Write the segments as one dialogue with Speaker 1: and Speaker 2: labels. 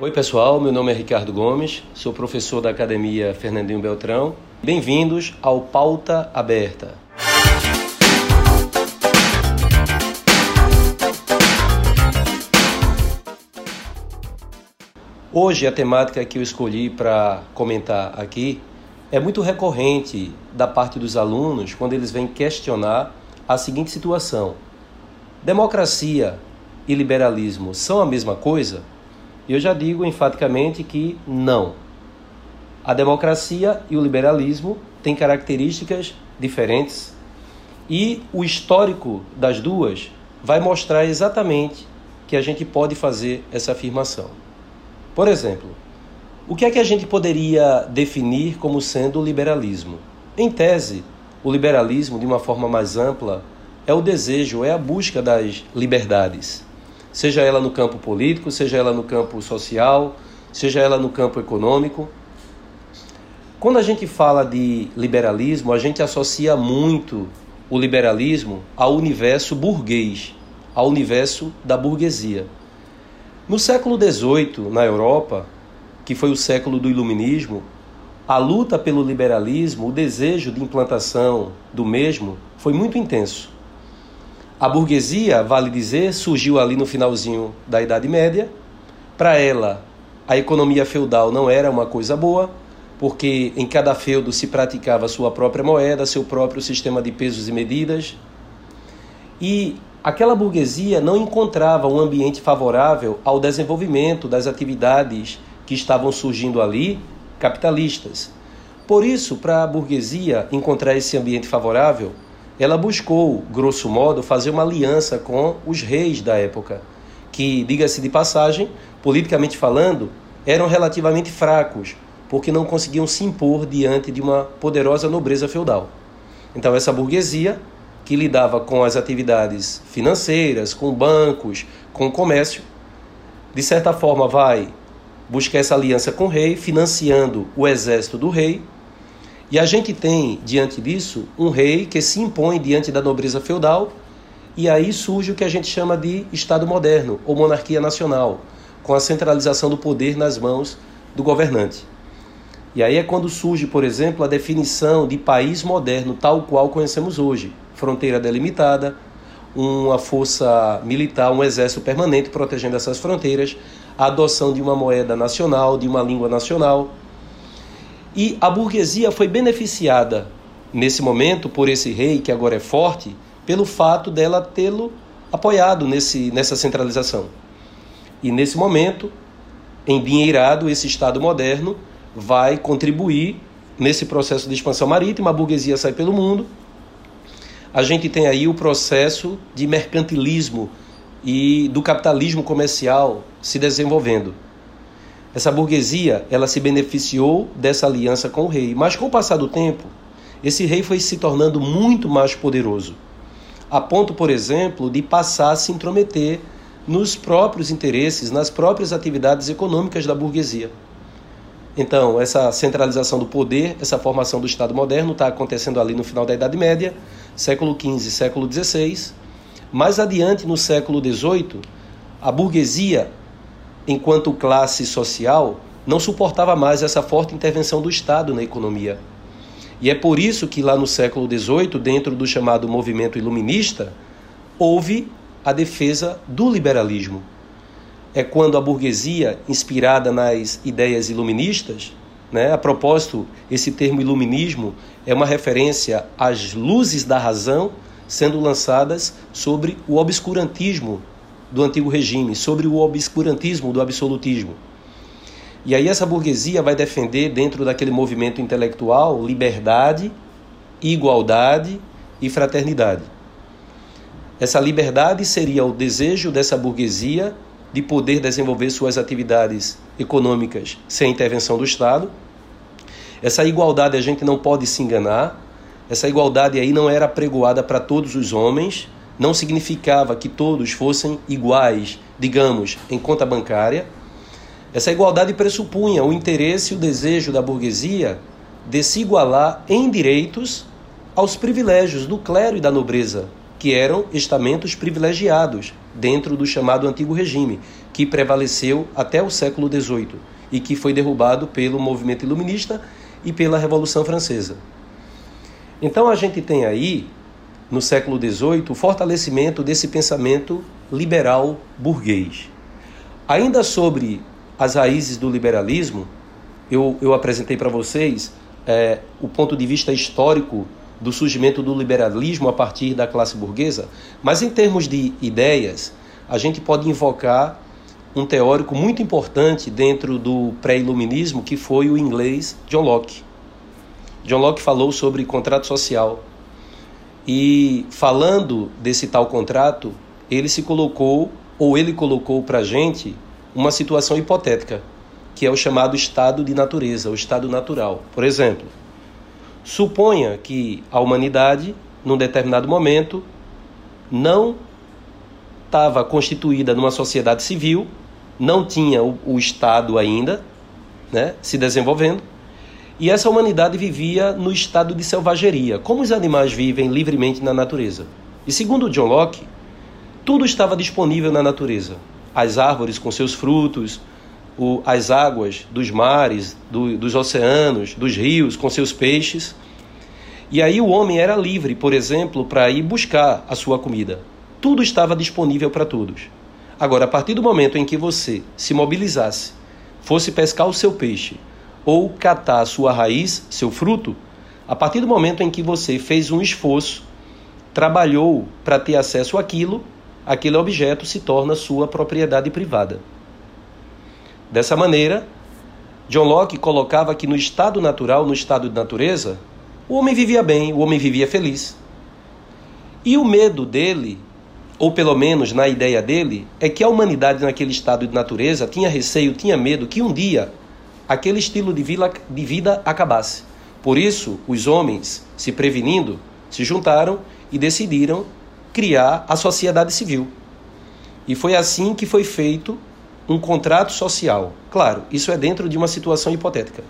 Speaker 1: Oi, pessoal. Meu nome é Ricardo Gomes, sou professor da Academia Fernandinho Beltrão. Bem-vindos ao Pauta Aberta. Hoje, a temática que eu escolhi para comentar aqui é muito recorrente da parte dos alunos quando eles vêm questionar a seguinte situação: democracia e liberalismo são a mesma coisa? Eu já digo enfaticamente que não. A democracia e o liberalismo têm características diferentes e o histórico das duas vai mostrar exatamente que a gente pode fazer essa afirmação. Por exemplo, o que é que a gente poderia definir como sendo o liberalismo? Em tese, o liberalismo, de uma forma mais ampla, é o desejo, é a busca das liberdades, seja ela no campo político, seja ela no campo social, seja ela no campo econômico. Quando a gente fala de liberalismo, a gente associa muito o liberalismo ao universo burguês, ao universo da burguesia. No século XVIII, na Europa, que foi o século do iluminismo, a luta pelo liberalismo, o desejo de implantação do mesmo foi muito intenso. A burguesia, vale dizer, surgiu ali no finalzinho da Idade Média. Para ela, a economia feudal não era uma coisa boa, porque em cada feudo se praticava sua própria moeda, seu próprio sistema de pesos e medidas. E aquela burguesia não encontrava um ambiente favorável ao desenvolvimento das atividades que estavam surgindo ali capitalistas. Por isso, para a burguesia encontrar esse ambiente favorável, ela buscou, grosso modo, fazer uma aliança com os reis da época, que, diga-se de passagem, politicamente falando, eram relativamente fracos, porque não conseguiam se impor diante de uma poderosa nobreza feudal. Então, essa burguesia, que lidava com as atividades financeiras, com bancos, com o comércio, de certa forma vai buscar essa aliança com o rei, financiando o exército do rei. E a gente tem, diante disso, um rei que se impõe diante da nobreza feudal, e aí surge o que a gente chama de Estado moderno ou monarquia nacional, com a centralização do poder nas mãos do governante. E aí é quando surge, por exemplo, a definição de país moderno tal qual conhecemos hoje: fronteira delimitada, uma força militar, um exército permanente protegendo essas fronteiras, a adoção de uma moeda nacional, de uma língua nacional. E a burguesia foi beneficiada nesse momento por esse rei que agora é forte, pelo fato dela tê-lo apoiado nesse, nessa centralização. E nesse momento, endinheirado, esse Estado moderno vai contribuir nesse processo de expansão marítima, a burguesia sai pelo mundo. A gente tem aí o processo de mercantilismo e do capitalismo comercial se desenvolvendo. Essa burguesia, ela se beneficiou dessa aliança com o rei, mas com o passar do tempo, esse rei foi se tornando muito mais poderoso, a ponto, por exemplo, de passar a se intrometer nos próprios interesses, nas próprias atividades econômicas da burguesia. Então, essa centralização do poder, essa formação do Estado moderno está acontecendo ali no final da Idade Média, século XV, século XVI, mais adiante, no século XVIII, a burguesia, enquanto classe social, não suportava mais essa forte intervenção do Estado na economia. E é por isso que lá no século XVIII, dentro do chamado movimento iluminista, houve a defesa do liberalismo. É quando a burguesia, inspirada nas ideias iluministas, né, a propósito, esse termo iluminismo é uma referência às luzes da razão sendo lançadas sobre o obscurantismo do antigo regime, sobre o obscurantismo do absolutismo. E aí essa burguesia vai defender dentro daquele movimento intelectual liberdade, igualdade e fraternidade. Essa liberdade seria o desejo dessa burguesia de poder desenvolver suas atividades econômicas sem intervenção do Estado. Essa igualdade a gente não pode se enganar, essa igualdade aí não era pregoada para todos os homens, não significava que todos fossem iguais, digamos, em conta bancária. Essa igualdade pressupunha o interesse e o desejo da burguesia de se igualar em direitos aos privilégios do clero e da nobreza que eram estamentos privilegiados dentro do chamado Antigo Regime, que prevaleceu até o século XVIII e que foi derrubado pelo movimento iluminista e pela Revolução Francesa. Então a gente tem aí, no século XVIII, o fortalecimento desse pensamento liberal burguês. Ainda sobre as raízes do liberalismo, eu, eu apresentei para vocês é, o ponto de vista histórico do surgimento do liberalismo a partir da classe burguesa, mas em termos de ideias, a gente pode invocar um teórico muito importante dentro do pré-iluminismo, que foi o inglês John Locke. John Locke falou sobre contrato social. E falando desse tal contrato, ele se colocou, ou ele colocou para a gente, uma situação hipotética, que é o chamado estado de natureza, o estado natural. Por exemplo, suponha que a humanidade, num determinado momento, não estava constituída numa sociedade civil, não tinha o, o Estado ainda né, se desenvolvendo, e essa humanidade vivia no estado de selvageria, como os animais vivem livremente na natureza. E segundo John Locke, tudo estava disponível na natureza. As árvores com seus frutos, o, as águas dos mares, do, dos oceanos, dos rios com seus peixes. E aí o homem era livre, por exemplo, para ir buscar a sua comida. Tudo estava disponível para todos. Agora, a partir do momento em que você se mobilizasse, fosse pescar o seu peixe ou catar sua raiz, seu fruto, a partir do momento em que você fez um esforço, trabalhou para ter acesso àquilo, aquele objeto se torna sua propriedade privada. Dessa maneira, John Locke colocava que no estado natural, no estado de natureza, o homem vivia bem, o homem vivia feliz. E o medo dele ou pelo menos na ideia dele, é que a humanidade naquele estado de natureza tinha receio, tinha medo que um dia aquele estilo de vida, de vida acabasse. Por isso, os homens, se prevenindo, se juntaram e decidiram criar a sociedade civil. E foi assim que foi feito um contrato social. Claro, isso é dentro de uma situação hipotética.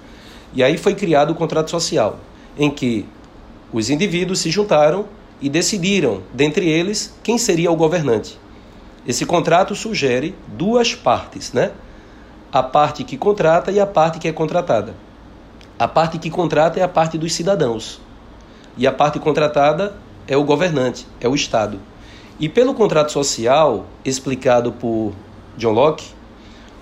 Speaker 1: E aí foi criado o contrato social, em que os indivíduos se juntaram e decidiram, dentre eles, quem seria o governante. Esse contrato sugere duas partes, né? A parte que contrata e a parte que é contratada. A parte que contrata é a parte dos cidadãos. E a parte contratada é o governante, é o Estado. E pelo contrato social, explicado por John Locke,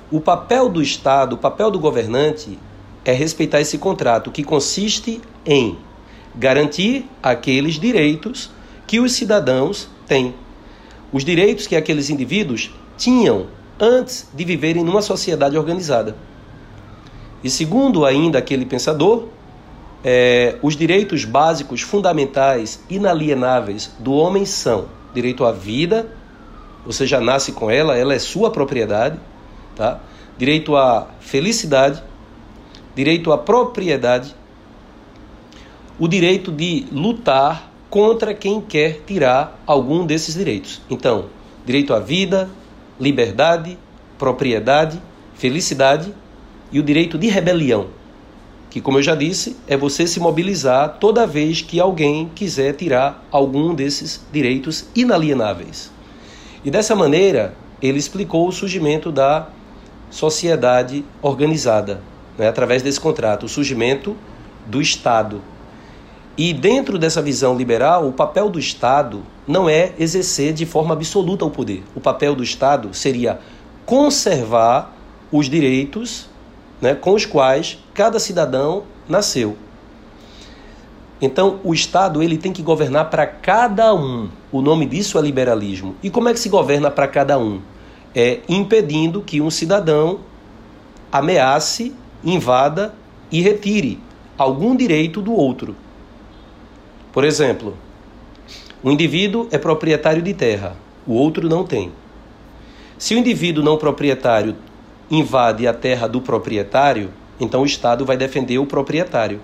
Speaker 1: o papel do Estado, o papel do governante é respeitar esse contrato, que consiste em garantir aqueles direitos que os cidadãos têm. Os direitos que aqueles indivíduos tinham antes de viverem numa sociedade organizada. E segundo ainda aquele pensador, é, os direitos básicos fundamentais, inalienáveis do homem são direito à vida, você já nasce com ela, ela é sua propriedade, tá? direito à felicidade, direito à propriedade, o direito de lutar contra quem quer tirar algum desses direitos. Então, direito à vida, liberdade, propriedade, felicidade e o direito de rebelião, que, como eu já disse, é você se mobilizar toda vez que alguém quiser tirar algum desses direitos inalienáveis. E dessa maneira, ele explicou o surgimento da sociedade organizada, né, através desse contrato, o surgimento do Estado, e dentro dessa visão liberal, o papel do Estado não é exercer de forma absoluta o poder. O papel do Estado seria conservar os direitos né, com os quais cada cidadão nasceu. Então, o Estado ele tem que governar para cada um. O nome disso é liberalismo. E como é que se governa para cada um? É impedindo que um cidadão ameace, invada e retire algum direito do outro. Por exemplo, um indivíduo é proprietário de terra, o outro não tem. Se o indivíduo não proprietário invade a terra do proprietário, então o Estado vai defender o proprietário.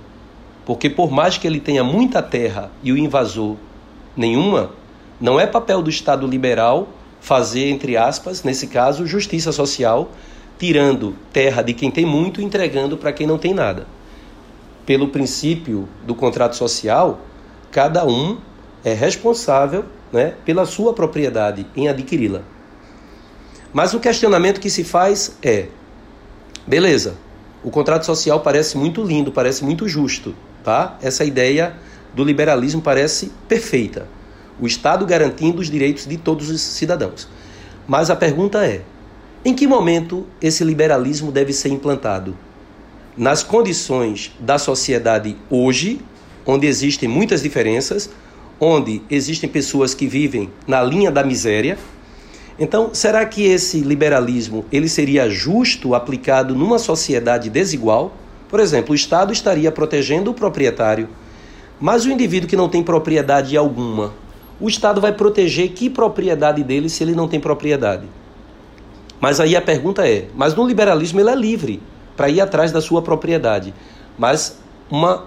Speaker 1: Porque por mais que ele tenha muita terra e o invasor nenhuma, não é papel do Estado liberal fazer, entre aspas, nesse caso, justiça social, tirando terra de quem tem muito e entregando para quem não tem nada. Pelo princípio do contrato social, cada um é responsável né, pela sua propriedade em adquiri-la. Mas o questionamento que se faz é: beleza, o contrato social parece muito lindo, parece muito justo, tá? Essa ideia do liberalismo parece perfeita. O Estado garantindo os direitos de todos os cidadãos. Mas a pergunta é: em que momento esse liberalismo deve ser implantado? Nas condições da sociedade hoje, onde existem muitas diferenças, onde existem pessoas que vivem na linha da miséria. Então, será que esse liberalismo ele seria justo aplicado numa sociedade desigual? Por exemplo, o Estado estaria protegendo o proprietário, mas o indivíduo que não tem propriedade alguma, o Estado vai proteger que propriedade dele se ele não tem propriedade? Mas aí a pergunta é: mas no liberalismo ele é livre para ir atrás da sua propriedade. Mas uma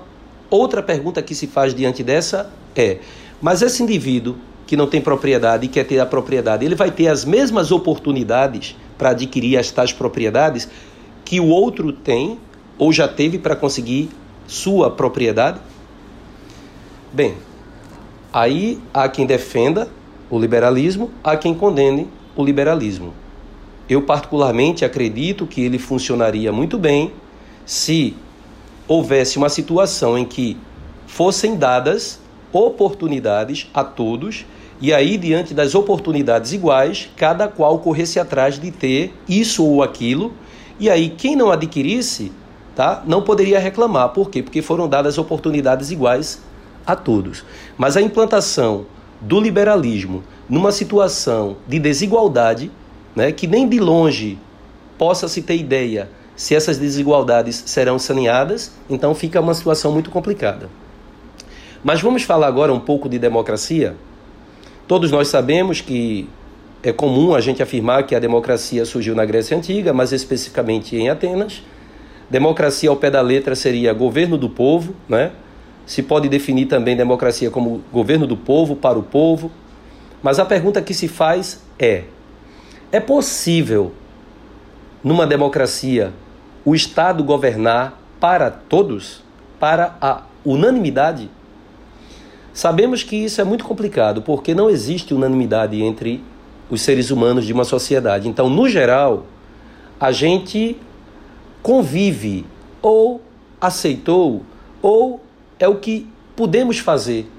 Speaker 1: outra pergunta que se faz diante dessa é: mas esse indivíduo que não tem propriedade e quer ter a propriedade, ele vai ter as mesmas oportunidades para adquirir as tais propriedades que o outro tem ou já teve para conseguir sua propriedade? Bem, aí há quem defenda o liberalismo, há quem condene o liberalismo. Eu, particularmente, acredito que ele funcionaria muito bem se houvesse uma situação em que fossem dadas oportunidades a todos e aí, diante das oportunidades iguais, cada qual corresse atrás de ter isso ou aquilo, e aí quem não adquirisse, tá, não poderia reclamar. Por quê? Porque foram dadas oportunidades iguais a todos. Mas a implantação do liberalismo numa situação de desigualdade, né, que nem de longe possa se ter ideia se essas desigualdades serão saneadas, então fica uma situação muito complicada. Mas vamos falar agora um pouco de democracia. Todos nós sabemos que é comum a gente afirmar que a democracia surgiu na Grécia Antiga, mas especificamente em Atenas. Democracia ao pé da letra seria governo do povo, né? Se pode definir também democracia como governo do povo, para o povo. Mas a pergunta que se faz é: é possível, numa democracia, o Estado governar para todos, para a unanimidade? Sabemos que isso é muito complicado, porque não existe unanimidade entre os seres humanos de uma sociedade. Então, no geral, a gente convive ou aceitou ou é o que podemos fazer.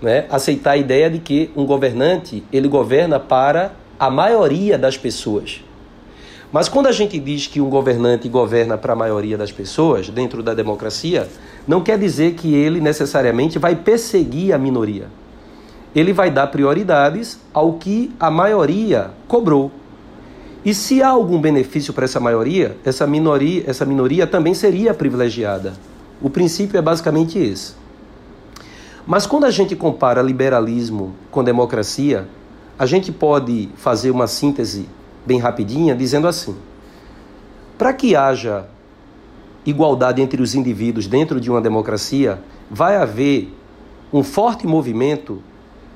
Speaker 1: Né? Aceitar a ideia de que um governante ele governa para a maioria das pessoas. Mas quando a gente diz que um governante governa para a maioria das pessoas, dentro da democracia, não quer dizer que ele necessariamente vai perseguir a minoria. Ele vai dar prioridades ao que a maioria cobrou. E se há algum benefício para essa maioria, essa minoria, essa minoria também seria privilegiada. O princípio é basicamente esse. Mas quando a gente compara liberalismo com democracia, a gente pode fazer uma síntese bem rapidinha, dizendo assim: para que haja igualdade entre os indivíduos dentro de uma democracia, vai haver um forte movimento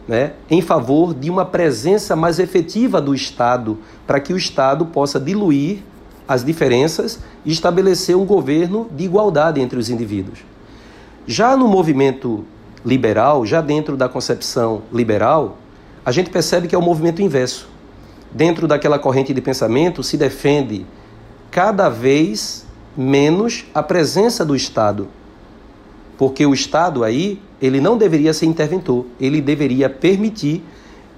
Speaker 1: né, em favor de uma presença mais efetiva do Estado, para que o Estado possa diluir as diferenças e estabelecer um governo de igualdade entre os indivíduos. Já no movimento liberal, já dentro da concepção liberal, a gente percebe que é o movimento inverso dentro daquela corrente de pensamento, se defende cada vez menos a presença do Estado. Porque o Estado aí, ele não deveria ser interventor, ele deveria permitir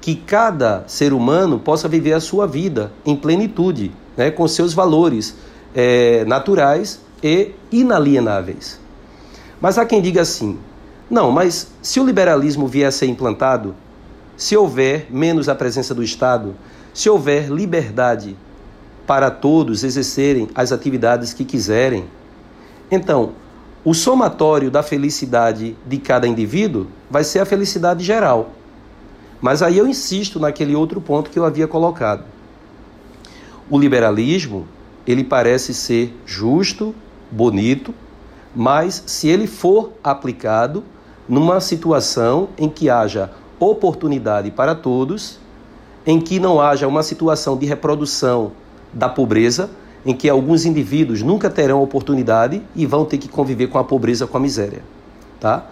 Speaker 1: que cada ser humano possa viver a sua vida em plenitude, né, com seus valores é, naturais e inalienáveis. Mas há quem diga assim: não, mas se o liberalismo vier a ser implantado, se houver menos a presença do Estado, se houver liberdade para todos exercerem as atividades que quiserem, então o somatório da felicidade de cada indivíduo vai ser a felicidade geral. Mas aí eu insisto naquele outro ponto que eu havia colocado. O liberalismo, ele parece ser justo, bonito, mas se ele for aplicado numa situação em que haja oportunidade para todos, em que não haja uma situação de reprodução da pobreza, em que alguns indivíduos nunca terão oportunidade e vão ter que conviver com a pobreza, com a miséria, tá?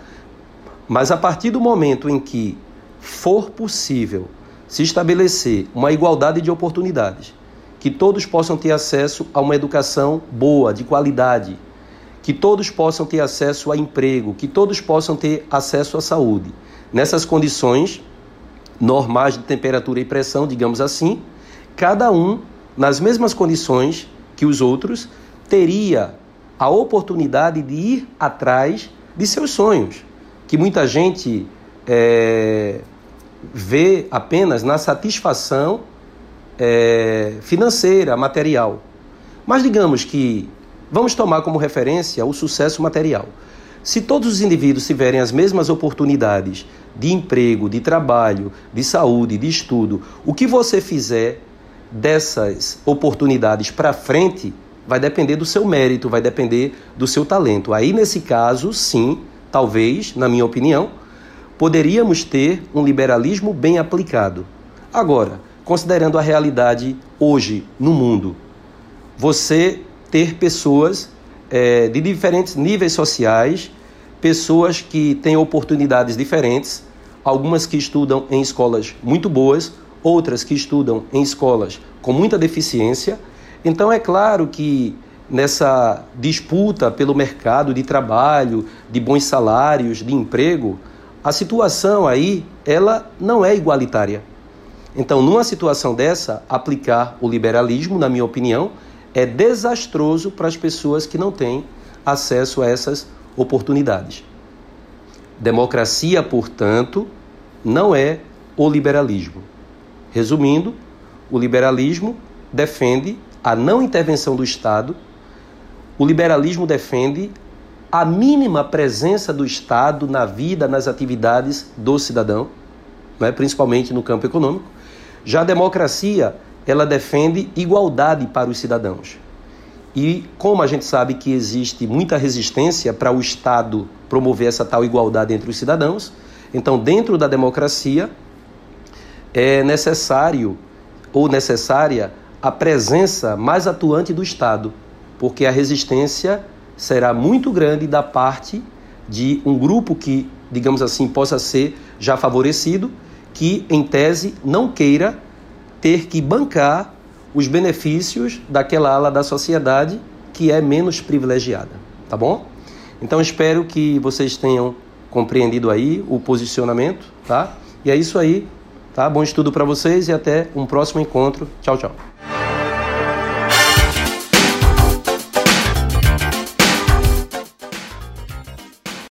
Speaker 1: Mas a partir do momento em que for possível se estabelecer uma igualdade de oportunidades, que todos possam ter acesso a uma educação boa, de qualidade, que todos possam ter acesso a emprego, que todos possam ter acesso à saúde. Nessas condições normais de temperatura e pressão, digamos assim, cada um, nas mesmas condições que os outros, teria a oportunidade de ir atrás de seus sonhos, que muita gente é, vê apenas na satisfação é, financeira, material. Mas digamos que vamos tomar como referência o sucesso material. Se todos os indivíduos tiverem as mesmas oportunidades de emprego, de trabalho, de saúde, de estudo, o que você fizer dessas oportunidades para frente vai depender do seu mérito, vai depender do seu talento. Aí, nesse caso, sim, talvez, na minha opinião, poderíamos ter um liberalismo bem aplicado. Agora, considerando a realidade hoje no mundo, você ter pessoas é, de diferentes níveis sociais, pessoas que têm oportunidades diferentes, algumas que estudam em escolas muito boas, outras que estudam em escolas com muita deficiência então é claro que nessa disputa pelo mercado de trabalho, de bons salários, de emprego, a situação aí ela não é igualitária. Então, numa situação dessa, aplicar o liberalismo, na minha opinião, é desastroso para as pessoas que não têm acesso a essas oportunidades. Democracia, portanto, não é o liberalismo. Resumindo, o liberalismo defende a não intervenção do Estado, o liberalismo defende a mínima presença do Estado na vida, nas atividades do cidadão, né, principalmente no campo econômico. Já a democracia, ela defende igualdade para os cidadãos. E como a gente sabe que existe muita resistência para o Estado promover essa tal igualdade entre os cidadãos, então dentro da democracia é necessário ou necessária a presença mais atuante do Estado, porque a resistência será muito grande da parte de um grupo que, digamos assim, possa ser já favorecido, que em tese não queira ter que bancar os benefícios daquela ala da sociedade que é menos privilegiada, tá bom? Então espero que vocês tenham compreendido aí o posicionamento, tá? E é isso aí, tá? Bom estudo para vocês e até um próximo encontro. Tchau, tchau.